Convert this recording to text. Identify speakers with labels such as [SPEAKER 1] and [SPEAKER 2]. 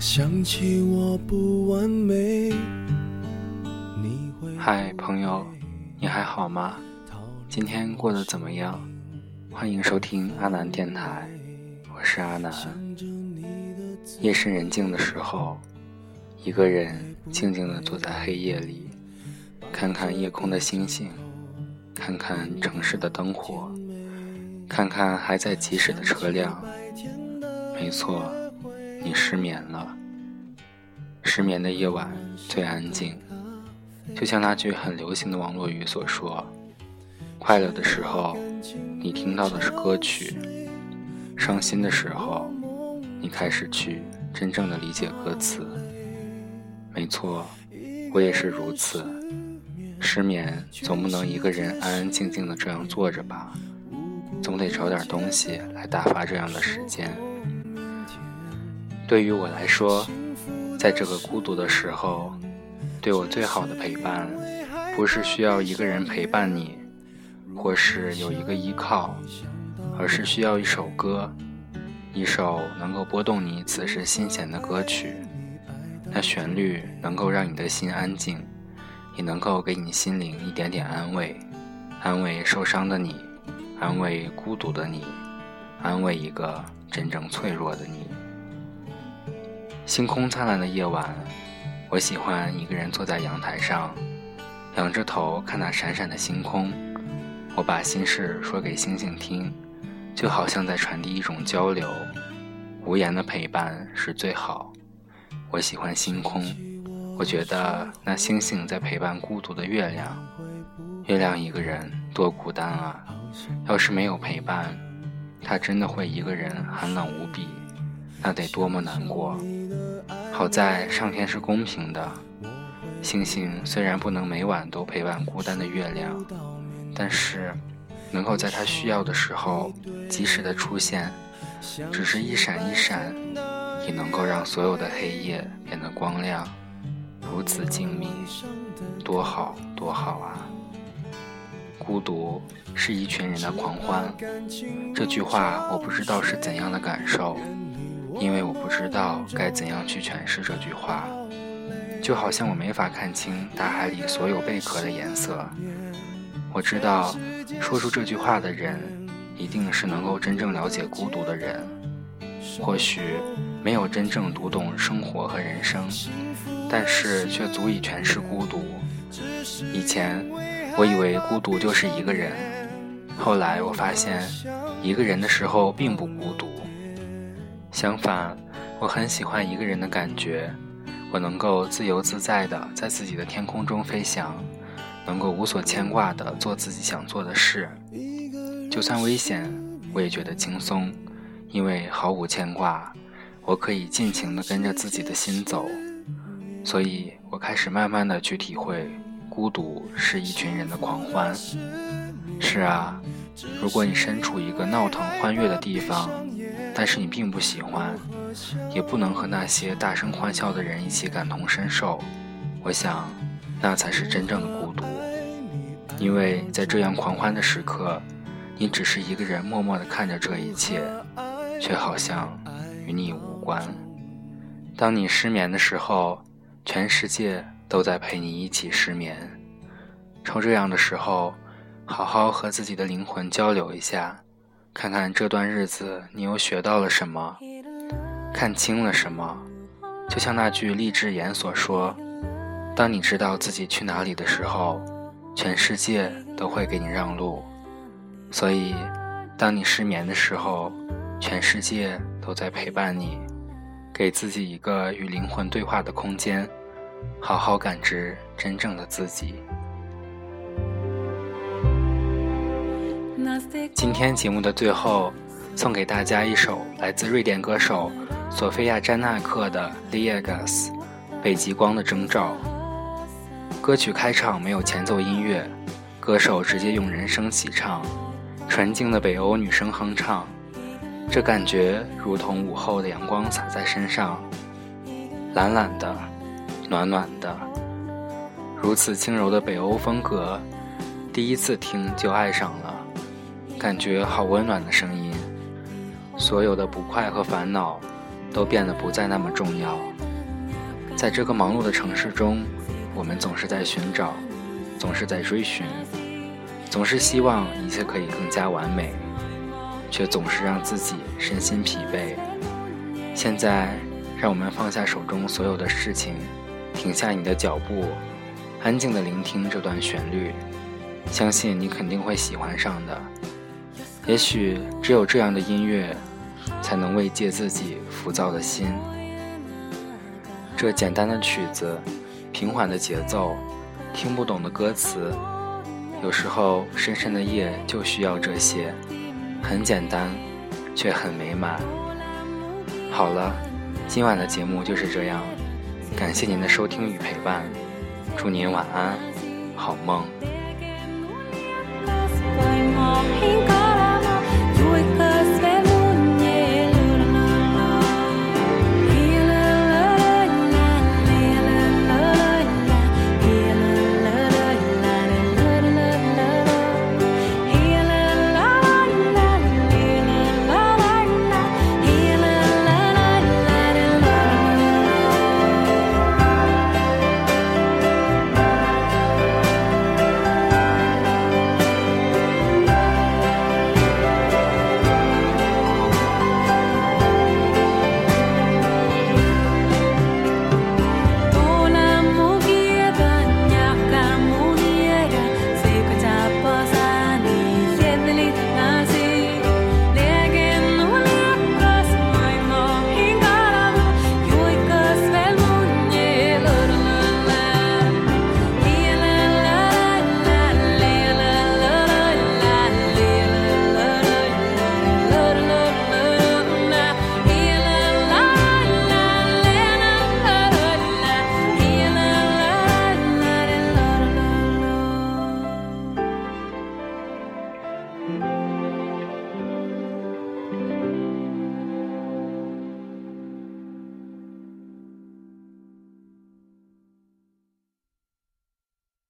[SPEAKER 1] 想起我不完美嗨，朋友，你还好吗？今天过得怎么样？欢迎收听阿南电台，我是阿南。夜深人静的时候，一个人静静地坐在黑夜里，看看夜空的星星，看看城市的灯火，看看还在疾驶的车辆。没错，你失眠了。失眠的夜晚最安静。就像那句很流行的网络语所说：“快乐的时候，你听到的是歌曲；伤心的时候，你开始去真正的理解歌词。”没错，我也是如此。失眠总不能一个人安安静静的这样坐着吧，总得找点东西来打发这样的时间。对于我来说，在这个孤独的时候。对我最好的陪伴，不是需要一个人陪伴你，或是有一个依靠，而是需要一首歌，一首能够拨动你此时心弦的歌曲。那旋律能够让你的心安静，也能够给你心灵一点点安慰，安慰受伤的你，安慰孤独的你，安慰一个真正脆弱的你。星空灿烂的夜晚。我喜欢一个人坐在阳台上，仰着头看那闪闪的星空。我把心事说给星星听，就好像在传递一种交流。无言的陪伴是最好。我喜欢星空，我觉得那星星在陪伴孤独的月亮。月亮一个人多孤单啊！要是没有陪伴，它真的会一个人寒冷无比，那得多么难过。好在上天是公平的，星星虽然不能每晚都陪伴孤单的月亮，但是能够在它需要的时候及时的出现，只是一闪一闪，也能够让所有的黑夜变得光亮，如此静谧，多好多好啊！孤独是一群人的狂欢，这句话我不知道是怎样的感受。因为我不知道该怎样去诠释这句话，就好像我没法看清大海里所有贝壳的颜色。我知道，说出这句话的人，一定是能够真正了解孤独的人。或许没有真正读懂生活和人生，但是却足以诠释孤独。以前我以为孤独就是一个人，后来我发现，一个人的时候并不孤独。相反，我很喜欢一个人的感觉。我能够自由自在的在自己的天空中飞翔，能够无所牵挂的做自己想做的事。就算危险，我也觉得轻松，因为毫无牵挂，我可以尽情的跟着自己的心走。所以我开始慢慢的去体会，孤独是一群人的狂欢。是啊，如果你身处一个闹腾欢悦的地方。但是你并不喜欢，也不能和那些大声欢笑的人一起感同身受。我想，那才是真正的孤独，因为在这样狂欢的时刻，你只是一个人默默地看着这一切，却好像与你无关。当你失眠的时候，全世界都在陪你一起失眠。趁这样的时候，好好和自己的灵魂交流一下。看看这段日子，你又学到了什么，看清了什么？就像那句励志言所说：“当你知道自己去哪里的时候，全世界都会给你让路。”所以，当你失眠的时候，全世界都在陪伴你，给自己一个与灵魂对话的空间，好好感知真正的自己。今天节目的最后，送给大家一首来自瑞典歌手索菲亚·詹纳克的《Liegas》，北极光的征兆。歌曲开场没有前奏音乐，歌手直接用人声起唱，纯净的北欧女声哼唱，这感觉如同午后的阳光洒在身上，懒懒的，暖暖的，如此轻柔的北欧风格，第一次听就爱上了。感觉好温暖的声音，所有的不快和烦恼都变得不再那么重要。在这个忙碌的城市中，我们总是在寻找，总是在追寻，总是希望一切可以更加完美，却总是让自己身心疲惫。现在，让我们放下手中所有的事情，停下你的脚步，安静地聆听这段旋律，相信你肯定会喜欢上的。也许只有这样的音乐，才能慰藉自己浮躁的心。这简单的曲子，平缓的节奏，听不懂的歌词，有时候深深的夜就需要这些，很简单，却很美满。好了，今晚的节目就是这样，感谢您的收听与陪伴，祝您晚安，好梦。